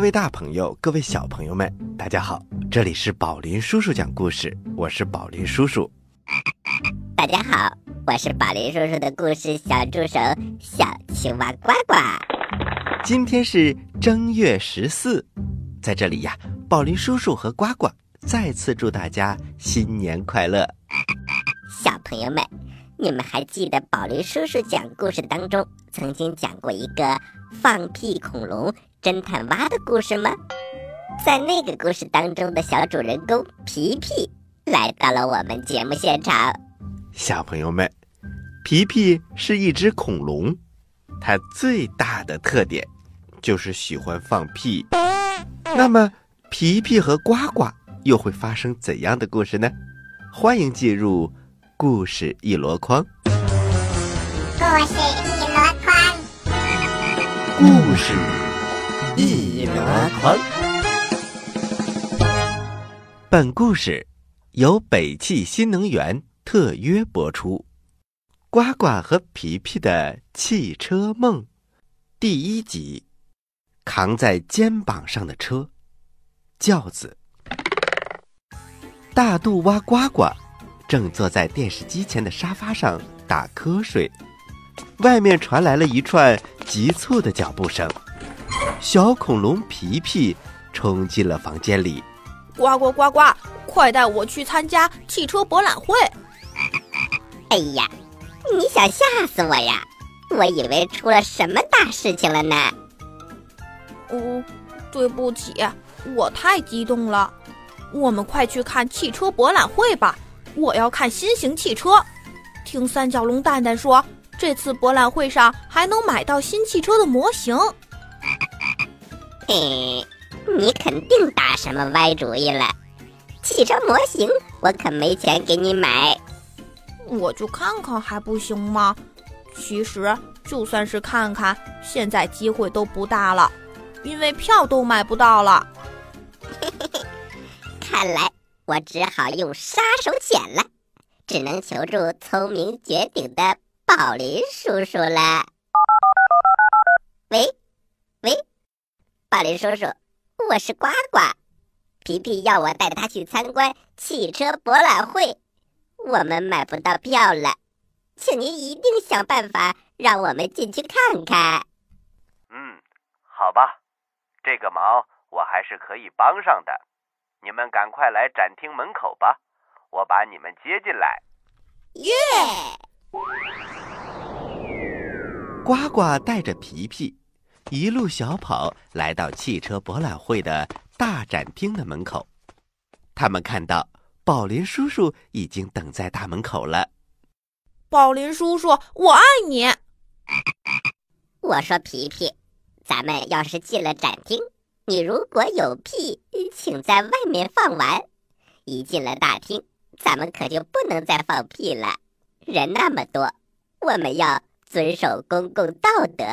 各位大朋友，各位小朋友们，大家好！这里是宝林叔叔讲故事，我是宝林叔叔。大家好，我是宝林叔叔的故事小助手小青蛙呱呱。今天是正月十四，在这里呀，宝林叔叔和呱呱再次祝大家新年快乐。小朋友们，你们还记得宝林叔叔讲故事当中曾经讲过一个放屁恐龙侦探蛙的故事吗？在那个故事当中的小主人公皮皮来到了我们节目现场。小朋友们，皮皮是一只恐龙，它最大的特点就是喜欢放屁。那么，皮皮和呱呱又会发生怎样的故事呢？欢迎进入故事一箩筐。故事一箩筐，故事一箩筐。本故事由北汽新能源特约播出。呱呱和皮皮的汽车梦，第一集：扛在肩膀上的车，轿子。大肚蛙呱呱正坐在电视机前的沙发上打瞌睡，外面传来了一串急促的脚步声。小恐龙皮皮冲进了房间里。呱呱呱呱！快带我去参加汽车博览会！哎呀，你想吓死我呀！我以为出了什么大事情了呢。哦，对不起，我太激动了。我们快去看汽车博览会吧！我要看新型汽车。听三角龙蛋蛋说，这次博览会上还能买到新汽车的模型。嘿，你肯定打什么歪主意了？汽车模型我可没钱给你买。我就看看还不行吗？其实就算是看看，现在机会都不大了，因为票都买不到了。看来我只好用杀手锏了，只能求助聪明绝顶的宝林叔叔了。喂，喂，宝林叔叔，我是呱呱。皮皮要我带他去参观汽车博览会，我们买不到票了，请您一定想办法让我们进去看看。嗯，好吧，这个忙我还是可以帮上的。你们赶快来展厅门口吧，我把你们接进来。耶！呱呱带着皮皮一路小跑来到汽车博览会的大展厅的门口，他们看到宝林叔叔已经等在大门口了。宝林叔叔，我爱你。我说皮皮，咱们要是进了展厅，你如果有屁，请在外面放完；一进了大厅，咱们可就不能再放屁了。人那么多，我们要遵守公共道德。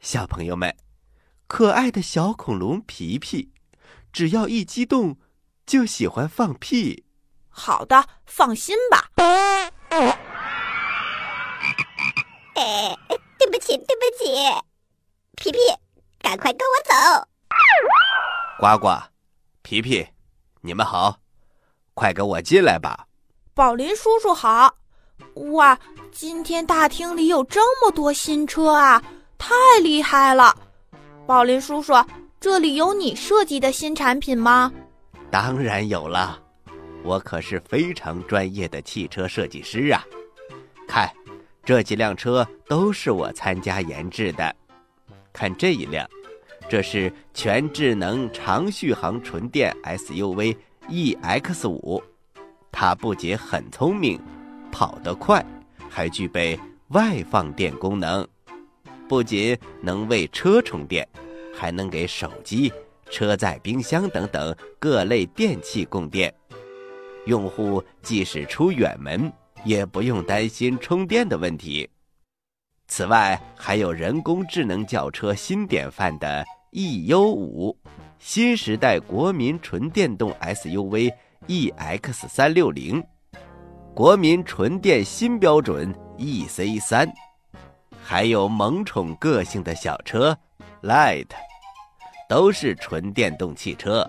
小朋友们，可爱的小恐龙皮皮，只要一激动，就喜欢放屁。好的，放心吧。哎，对不起，对不起，皮皮，赶快跟我走。呱呱，皮皮，你们好，快跟我进来吧。宝林叔叔好。哇，今天大厅里有这么多新车啊，太厉害了！宝林叔叔，这里有你设计的新产品吗？当然有了，我可是非常专业的汽车设计师啊。看，这几辆车都是我参加研制的。看这一辆，这是全智能长续航纯电 SUV EX 五，它不仅很聪明。跑得快，还具备外放电功能，不仅能为车充电，还能给手机、车载冰箱等等各类电器供电。用户即使出远门，也不用担心充电的问题。此外，还有人工智能轿车新典范的 eU 五，新时代国民纯电动 SUV EX 三六零。国民纯电新标准 EC 三，还有萌宠个性的小车 Light、都是纯电动汽车，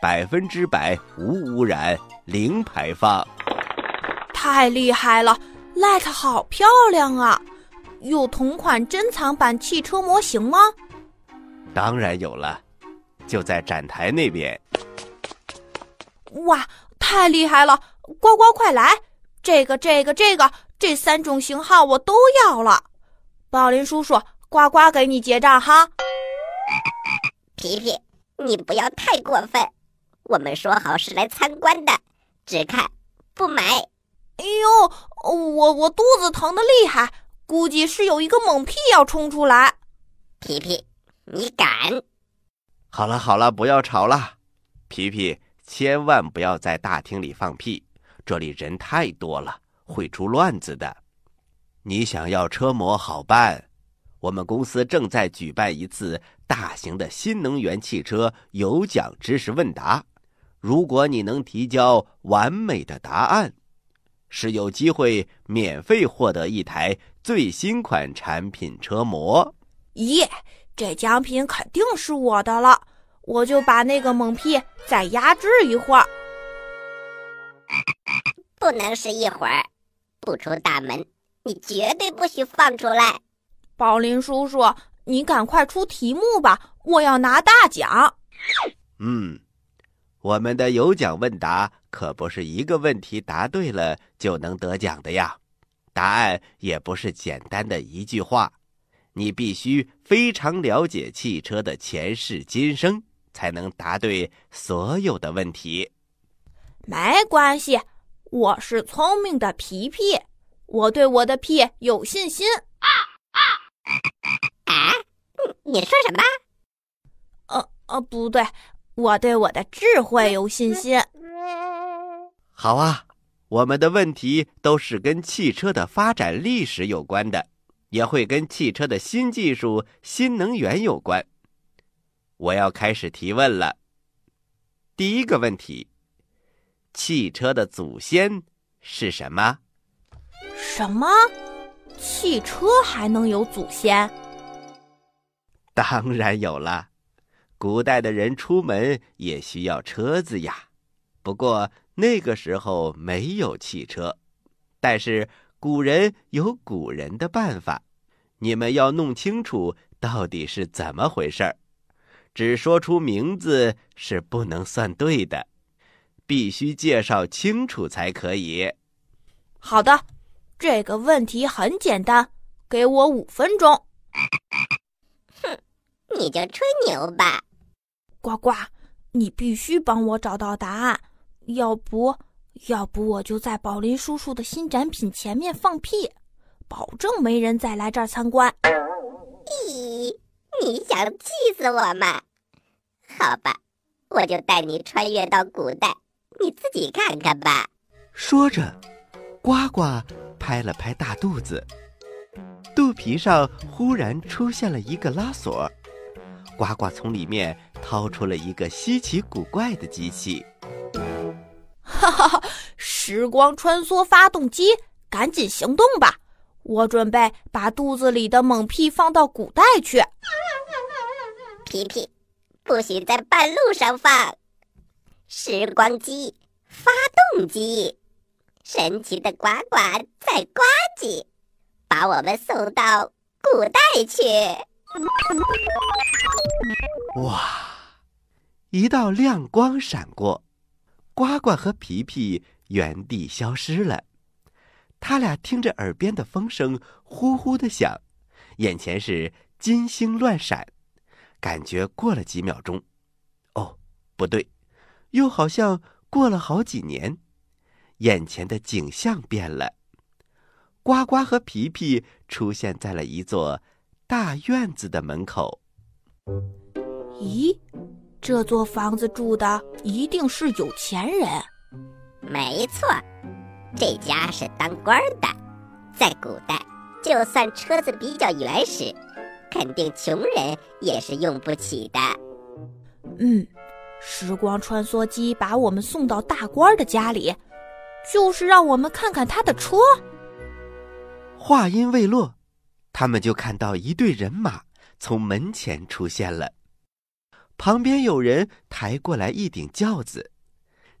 百分之百无污染、零排放。太厉害了，Light 好漂亮啊！有同款珍藏版汽车模型吗？当然有了，就在展台那边。哇，太厉害了！呱呱，快来！这个、这个、这个，这三种型号我都要了。宝林叔叔，呱呱给你结账哈。皮皮，你不要太过分，我们说好是来参观的，只看不买。哎呦，我我肚子疼的厉害，估计是有一个猛屁要冲出来。皮皮，你敢？好了好了，不要吵了，皮皮，千万不要在大厅里放屁，这里人太多了，会出乱子的。你想要车模好办，我们公司正在举办一次大型的新能源汽车有奖知识问答，如果你能提交完美的答案。是有机会免费获得一台最新款产品车模。耶，这奖品肯定是我的了！我就把那个猛屁再压制一会儿。不能是一会儿，不出大门，你绝对不许放出来。宝林叔叔，你赶快出题目吧，我要拿大奖。嗯。我们的有奖问答可不是一个问题答对了就能得奖的呀，答案也不是简单的一句话，你必须非常了解汽车的前世今生，才能答对所有的问题。没关系，我是聪明的皮皮，我对我的屁有信心。啊啊！啊，你说什么？呃呃，不对。我对我的智慧有信心。好啊，我们的问题都是跟汽车的发展历史有关的，也会跟汽车的新技术、新能源有关。我要开始提问了。第一个问题：汽车的祖先是什么？什么？汽车还能有祖先？当然有了。古代的人出门也需要车子呀，不过那个时候没有汽车。但是古人有古人的办法，你们要弄清楚到底是怎么回事儿。只说出名字是不能算对的，必须介绍清楚才可以。好的，这个问题很简单，给我五分钟。哼，你就吹牛吧。呱呱，你必须帮我找到答案，要不，要不我就在宝林叔叔的新展品前面放屁，保证没人再来这儿参观。咦，你想气死我吗？好吧，我就带你穿越到古代，你自己看看吧。说着，呱呱拍了拍大肚子，肚皮上忽然出现了一个拉锁。呱呱从里面掏出了一个稀奇古怪的机器，哈哈哈！时光穿梭发动机，赶紧行动吧！我准备把肚子里的猛屁放到古代去。皮皮，不许在半路上放！时光机，发动机，神奇的呱呱在呱唧，把我们送到古代去。哇！一道亮光闪过，呱呱和皮皮原地消失了。他俩听着耳边的风声呼呼的响，眼前是金星乱闪，感觉过了几秒钟。哦，不对，又好像过了好几年。眼前的景象变了，呱呱和皮皮出现在了一座。大院子的门口，咦，这座房子住的一定是有钱人。没错，这家是当官的。在古代，就算车子比较原始，肯定穷人也是用不起的。嗯，时光穿梭机把我们送到大官的家里，就是让我们看看他的车。话音未落。他们就看到一队人马从门前出现了，旁边有人抬过来一顶轿子，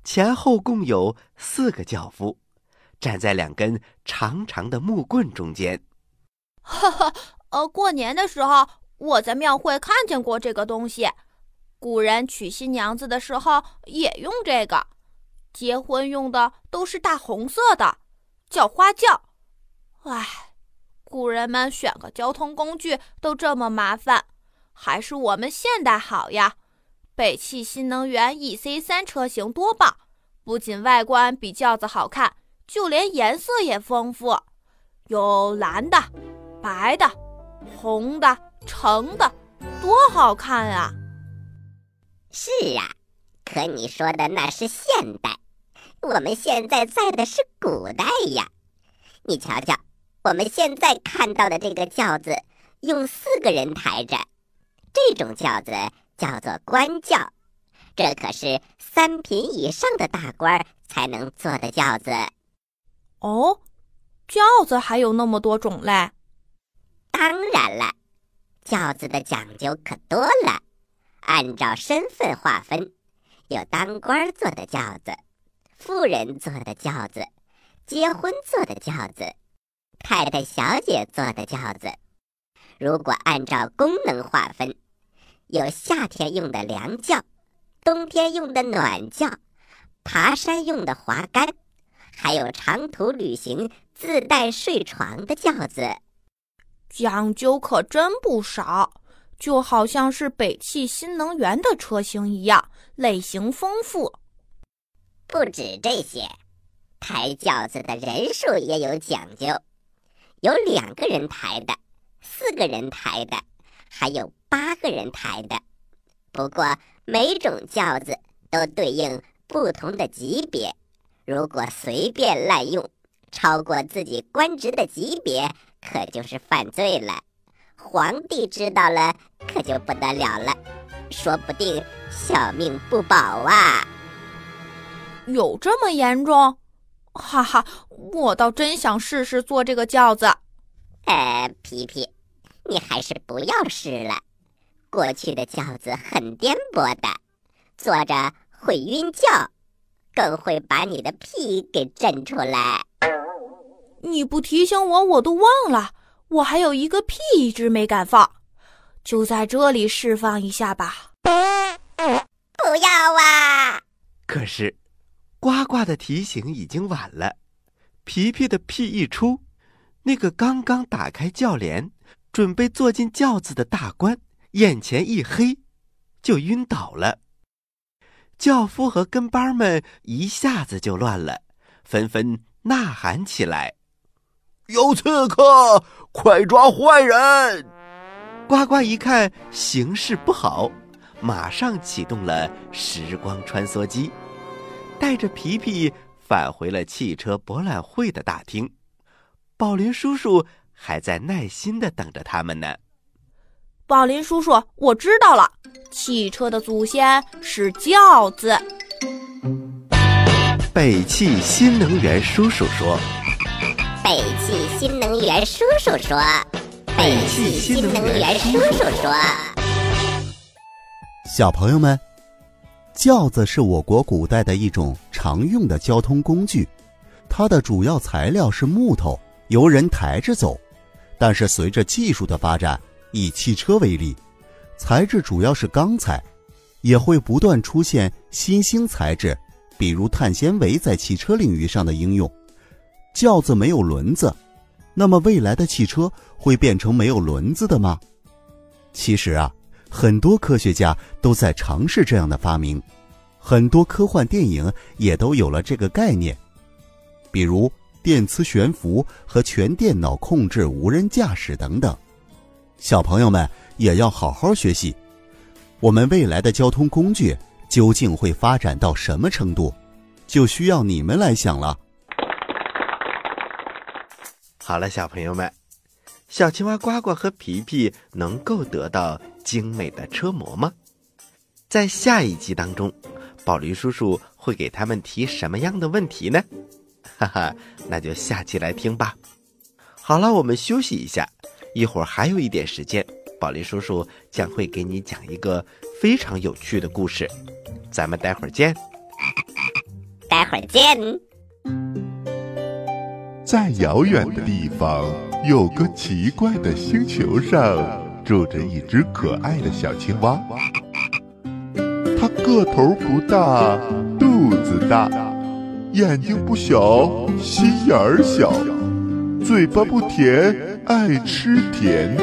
前后共有四个轿夫，站在两根长长的木棍中间。哈哈，呃，过年的时候我在庙会看见过这个东西，古人娶新娘子的时候也用这个，结婚用的都是大红色的，叫花轿。唉，古人们选个交通工具都这么麻烦。还是我们现代好呀！北汽新能源 EC 三车型多棒，不仅外观比轿子好看，就连颜色也丰富，有蓝的、白的、红的、橙的，多好看啊！是啊，可你说的那是现代，我们现在在的是古代呀。你瞧瞧，我们现在看到的这个轿子，用四个人抬着。这种轿子叫做官轿，这可是三品以上的大官才能坐的轿子。哦，轿子还有那么多种类？当然了，轿子的讲究可多了。按照身份划分，有当官坐的轿子，富人坐的轿子，结婚坐的轿子，太太小姐坐的轿子。如果按照功能划分，有夏天用的凉轿，冬天用的暖轿，爬山用的滑竿，还有长途旅行自带睡床的轿子，讲究可真不少，就好像是北汽新能源的车型一样，类型丰富。不止这些，抬轿子的人数也有讲究，有两个人抬的，四个人抬的，还有。八个人抬的，不过每种轿子都对应不同的级别，如果随便滥用，超过自己官职的级别，可就是犯罪了。皇帝知道了，可就不得了了，说不定小命不保啊！有这么严重？哈哈，我倒真想试试坐这个轿子。呃，皮皮，你还是不要试了。过去的轿子很颠簸的，坐着会晕轿，更会把你的屁给震出来。你不提醒我，我都忘了，我还有一个屁一直没敢放，就在这里释放一下吧。不要啊！可是，呱呱的提醒已经晚了。皮皮的屁一出，那个刚刚打开轿帘，准备坐进轿子的大官。眼前一黑，就晕倒了。轿夫和跟班们一下子就乱了，纷纷呐喊起来：“有刺客，快抓坏人！”呱呱一看形势不好，马上启动了时光穿梭机，带着皮皮返回了汽车博览会的大厅。宝林叔叔还在耐心的等着他们呢。宝林叔叔，我知道了，汽车的祖先是轿子。北汽新能源叔叔说：“北汽新能源叔叔说：北汽新能源叔叔说。”小朋友们，轿子是我国古代的一种常用的交通工具，它的主要材料是木头，由人抬着走。但是随着技术的发展，以汽车为例，材质主要是钢材，也会不断出现新兴材质，比如碳纤维在汽车领域上的应用。轿子没有轮子，那么未来的汽车会变成没有轮子的吗？其实啊，很多科学家都在尝试这样的发明，很多科幻电影也都有了这个概念，比如电磁悬浮和全电脑控制无人驾驶等等。小朋友们也要好好学习，我们未来的交通工具究竟会发展到什么程度，就需要你们来想了。好了，小朋友们，小青蛙呱呱和皮皮能够得到精美的车模吗？在下一集当中，宝驴叔叔会给他们提什么样的问题呢？哈哈，那就下期来听吧。好了，我们休息一下。一会儿还有一点时间，宝林叔叔将会给你讲一个非常有趣的故事。咱们待会儿见。待会儿见。在遥远的地方，有个奇怪的星球上，住着一只可爱的小青蛙。它个头不大，肚子大，眼睛不小，心眼儿小，嘴巴不甜，爱吃甜，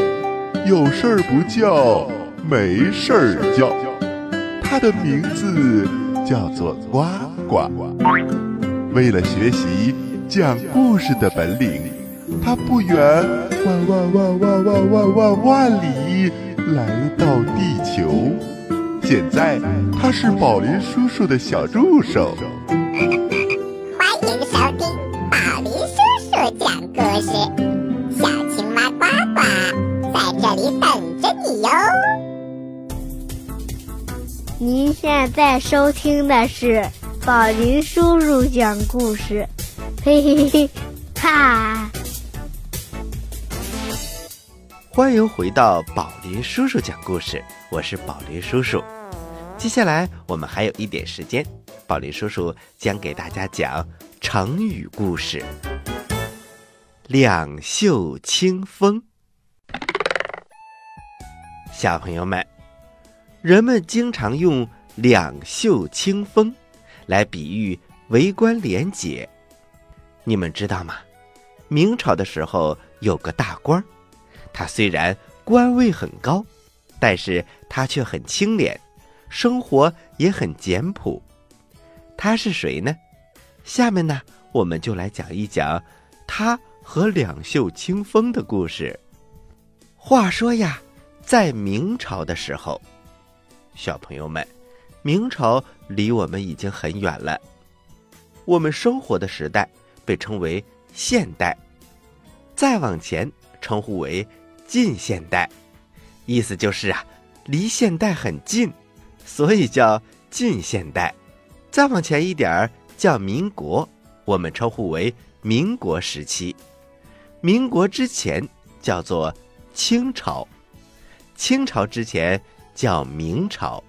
有事儿不叫，没事儿叫。它的名字叫做呱呱。为了学习讲故事的本领，它不远万万万万万万万万里来到地球。现在他是宝林叔叔的小助手。您现在收听的是宝林叔叔讲故事，嘿嘿嘿，哈！欢迎回到宝林叔叔讲故事，我是宝林叔叔。接下来我们还有一点时间，宝林叔叔将给大家讲成语故事“两袖清风”。小朋友们，人们经常用“两袖清风”来比喻为官廉洁。你们知道吗？明朝的时候有个大官。他虽然官位很高，但是他却很清廉，生活也很简朴。他是谁呢？下面呢，我们就来讲一讲他和两袖清风的故事。话说呀，在明朝的时候，小朋友们，明朝离我们已经很远了。我们生活的时代被称为现代，再往前称呼为。近现代，意思就是啊，离现代很近，所以叫近现代。再往前一点儿叫民国，我们称呼为民国时期。民国之前叫做清朝，清朝之前叫明朝。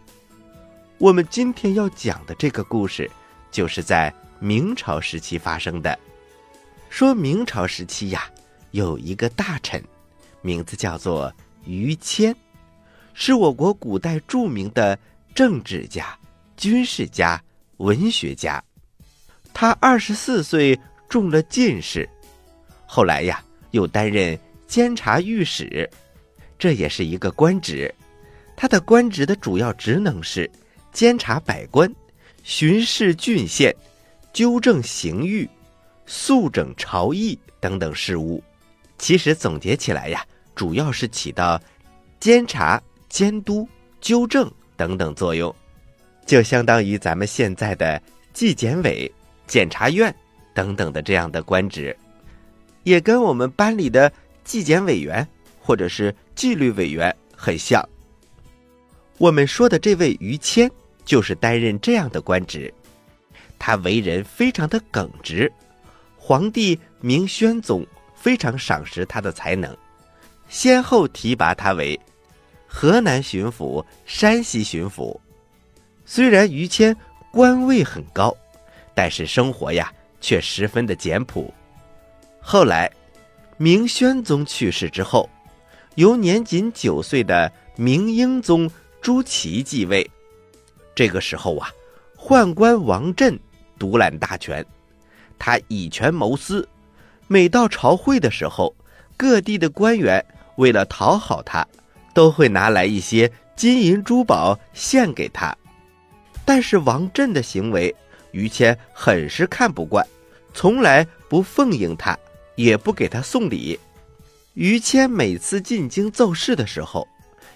我们今天要讲的这个故事，就是在明朝时期发生的。说明朝时期呀，有一个大臣。名字叫做于谦，是我国古代著名的政治家、军事家、文学家。他二十四岁中了进士，后来呀又担任监察御史，这也是一个官职。他的官职的主要职能是监察百官、巡视郡县、纠正刑狱、肃整朝议等等事务。其实总结起来呀。主要是起到监察、监督、纠正等等作用，就相当于咱们现在的纪检委、检察院等等的这样的官职，也跟我们班里的纪检委员或者是纪律委员很像。我们说的这位于谦就是担任这样的官职，他为人非常的耿直，皇帝明宣宗非常赏识他的才能。先后提拔他为河南巡抚、山西巡抚。虽然于谦官位很高，但是生活呀却十分的简朴。后来，明宣宗去世之后，由年仅九岁的明英宗朱祁继位。这个时候啊，宦官王振独揽大权，他以权谋私。每到朝会的时候，各地的官员。为了讨好他，都会拿来一些金银珠宝献给他。但是王振的行为，于谦很是看不惯，从来不奉迎他，也不给他送礼。于谦每次进京奏事的时候，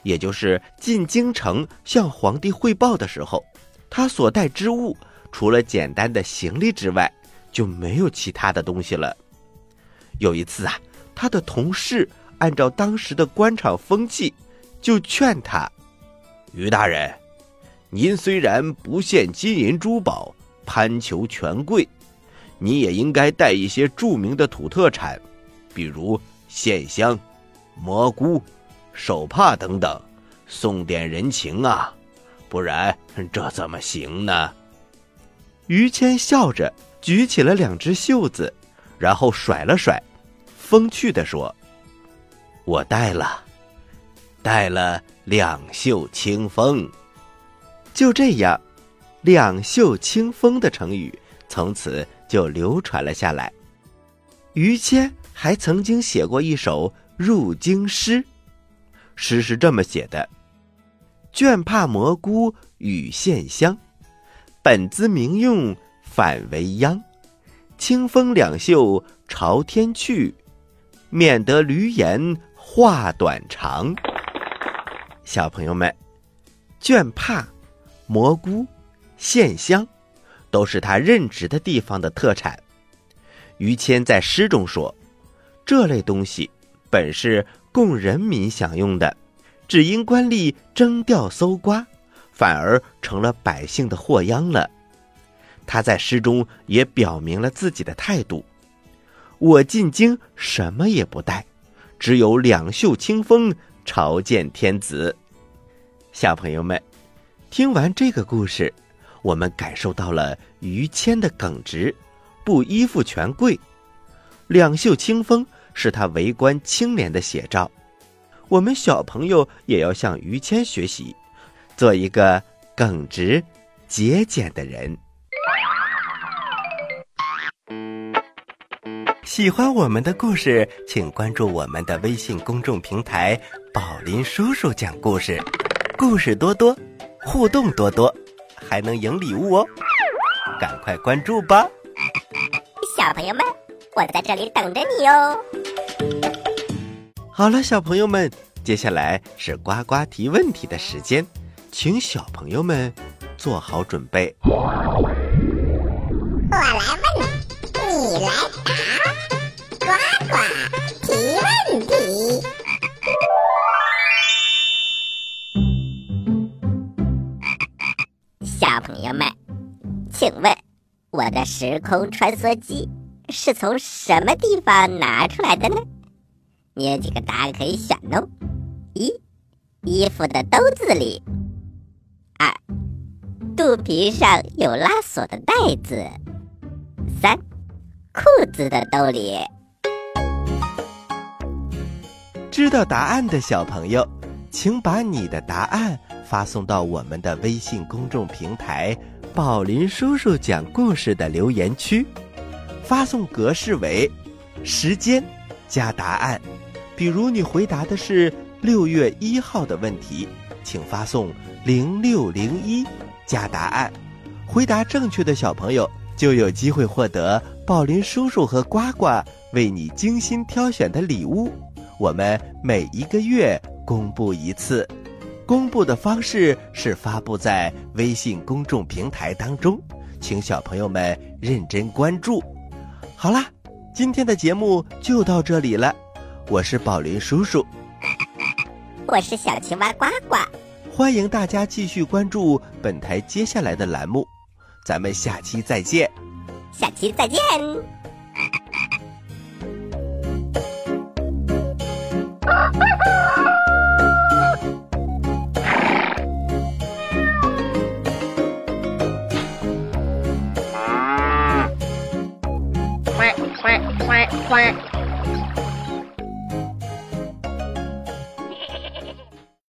也就是进京城向皇帝汇报的时候，他所带之物，除了简单的行李之外，就没有其他的东西了。有一次啊，他的同事。按照当时的官场风气，就劝他：“于大人，您虽然不献金银珠宝，攀求权贵，你也应该带一些著名的土特产，比如线香、蘑菇、手帕等等，送点人情啊，不然这怎么行呢？于谦笑着举起了两只袖子，然后甩了甩，风趣地说：“我带了，带了两袖清风。”就这样，“两袖清风”的成语从此就流传了下来。于谦还曾经写过一首入京诗，诗是这么写的：“绢帕蘑菇与线香。”本自明用反为殃，清风两袖朝天去，免得驴言话短长。小朋友们，绢帕、蘑菇、线香，都是他任职的地方的特产。于谦在诗中说：“这类东西本是供人民享用的，只因官吏征调搜刮。”反而成了百姓的祸殃了。他在诗中也表明了自己的态度：“我进京什么也不带，只有两袖清风朝见天子。”小朋友们，听完这个故事，我们感受到了于谦的耿直，不依附权贵。两袖清风是他为官清廉的写照。我们小朋友也要向于谦学习。做一个耿直、节俭的人。喜欢我们的故事，请关注我们的微信公众平台“宝林叔叔讲故事”，故事多多，互动多多，还能赢礼物哦！赶快关注吧，小朋友们，我在这里等着你哦。好了，小朋友们，接下来是呱呱提问题的时间。请小朋友们做好准备。我来问，你来答，呱呱提问题。小朋友们，请问我的时空穿梭机是从什么地方拿出来的呢？你有几个答案可以选哦：一，衣服的兜子里。二，肚皮上有拉锁的袋子。三，裤子的兜里。知道答案的小朋友，请把你的答案发送到我们的微信公众平台“宝林叔叔讲故事”的留言区，发送格式为时间加答案。比如你回答的是六月一号的问题。请发送零六零一加答案，回答正确的小朋友就有机会获得宝林叔叔和呱呱为你精心挑选的礼物。我们每一个月公布一次，公布的方式是发布在微信公众平台当中，请小朋友们认真关注。好啦，今天的节目就到这里了，我是宝林叔叔，我是小青蛙呱呱，欢迎大家继续关注本台接下来的栏目，咱们下期再见。下期再见。欢迎。